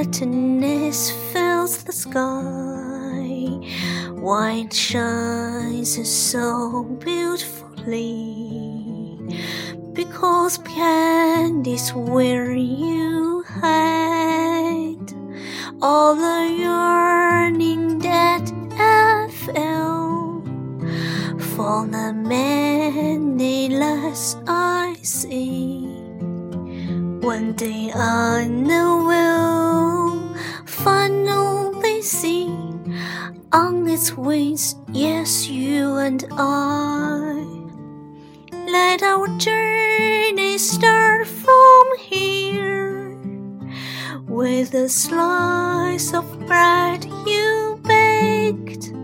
brightness fills the sky. White shines so beautifully because behind is where you hide all the yearning that I felt for the many lives I see. One day I know will on its wings, yes, you and I. Let our journey start from here with a slice of bread you baked.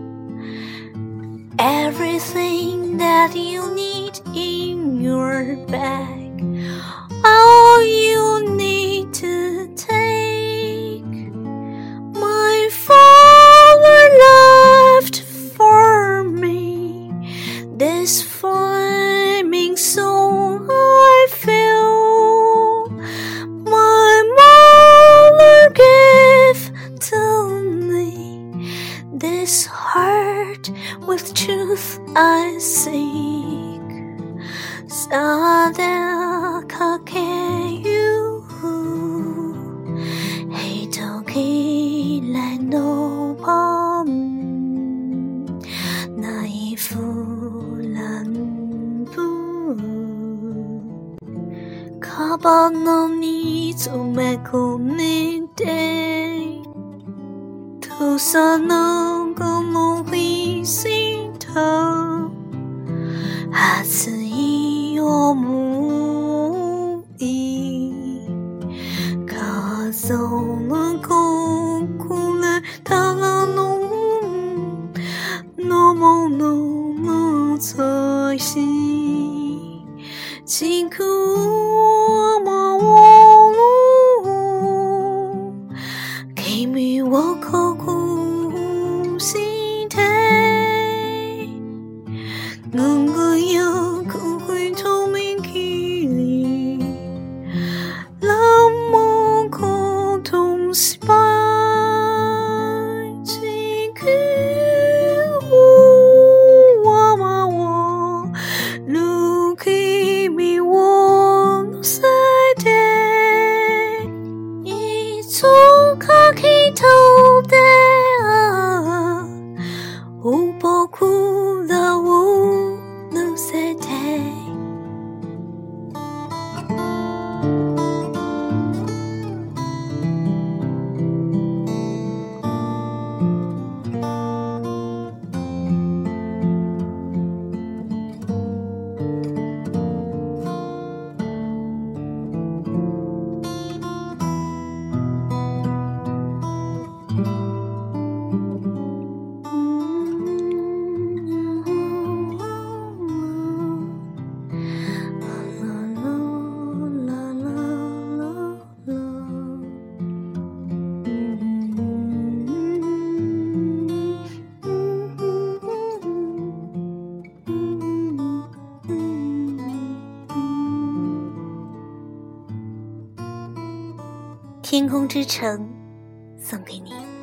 Everything that you need in your bag, all you this heart with truth I seek. Sadel kakeyu Hitoki lai no palm. Naifu lanpu Kaba no mitsu me komite Tusa no この会心疼孩子一个模糊的家走了过后来到了农村多么 이 天空之城，送给你。